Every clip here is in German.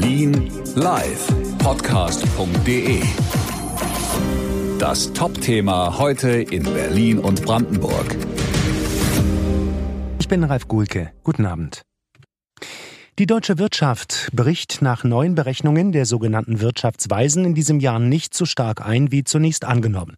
Berlin live Podcast.de. Das Top-Thema heute in Berlin und Brandenburg. Ich bin Ralf Gulke. Guten Abend. Die deutsche Wirtschaft bricht nach neuen Berechnungen der sogenannten Wirtschaftsweisen in diesem Jahr nicht so stark ein wie zunächst angenommen.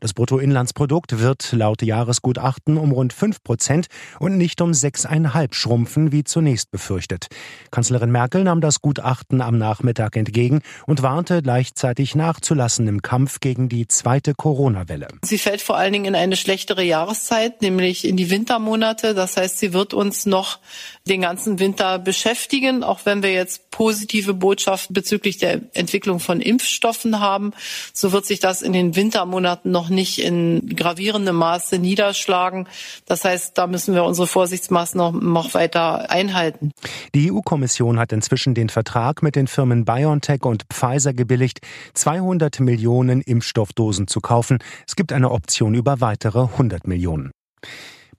Das Bruttoinlandsprodukt wird laut Jahresgutachten um rund 5 Prozent und nicht um 6,5 schrumpfen wie zunächst befürchtet. Kanzlerin Merkel nahm das Gutachten am Nachmittag entgegen und warnte gleichzeitig nachzulassen im Kampf gegen die zweite Corona-Welle. Sie fällt vor allen Dingen in eine schlechtere Jahreszeit, nämlich in die Wintermonate. Das heißt, sie wird uns noch den ganzen Winter beschäftigen beschäftigen, auch wenn wir jetzt positive Botschaften bezüglich der Entwicklung von Impfstoffen haben. So wird sich das in den Wintermonaten noch nicht in gravierendem Maße niederschlagen. Das heißt, da müssen wir unsere Vorsichtsmaßnahmen noch weiter einhalten. Die EU-Kommission hat inzwischen den Vertrag mit den Firmen BioNTech und Pfizer gebilligt, 200 Millionen Impfstoffdosen zu kaufen. Es gibt eine Option über weitere 100 Millionen.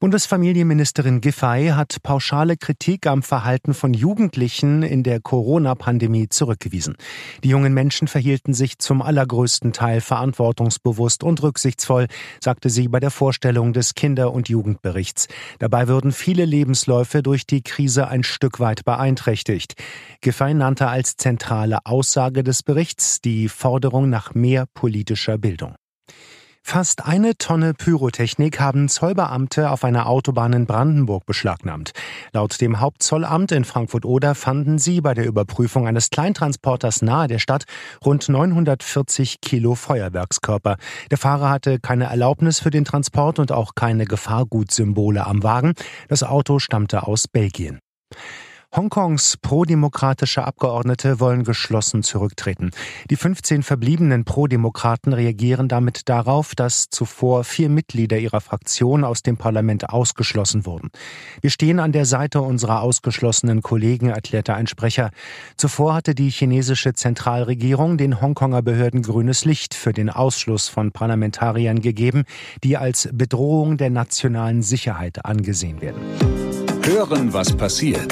Bundesfamilienministerin Giffey hat pauschale Kritik am Verhalten von Jugendlichen in der Corona-Pandemie zurückgewiesen. Die jungen Menschen verhielten sich zum allergrößten Teil verantwortungsbewusst und rücksichtsvoll, sagte sie bei der Vorstellung des Kinder- und Jugendberichts. Dabei würden viele Lebensläufe durch die Krise ein Stück weit beeinträchtigt. Giffey nannte als zentrale Aussage des Berichts die Forderung nach mehr politischer Bildung. Fast eine Tonne Pyrotechnik haben Zollbeamte auf einer Autobahn in Brandenburg beschlagnahmt. Laut dem Hauptzollamt in Frankfurt-Oder fanden sie bei der Überprüfung eines Kleintransporters nahe der Stadt rund 940 Kilo Feuerwerkskörper. Der Fahrer hatte keine Erlaubnis für den Transport und auch keine Gefahrgutsymbole am Wagen. Das Auto stammte aus Belgien. Hongkongs prodemokratische Abgeordnete wollen geschlossen zurücktreten. Die 15 verbliebenen Prodemokraten reagieren damit darauf, dass zuvor vier Mitglieder ihrer Fraktion aus dem Parlament ausgeschlossen wurden. Wir stehen an der Seite unserer ausgeschlossenen Kollegen, erklärte ein Sprecher. Zuvor hatte die chinesische Zentralregierung den Hongkonger Behörden grünes Licht für den Ausschluss von Parlamentariern gegeben, die als Bedrohung der nationalen Sicherheit angesehen werden. Hören, was passiert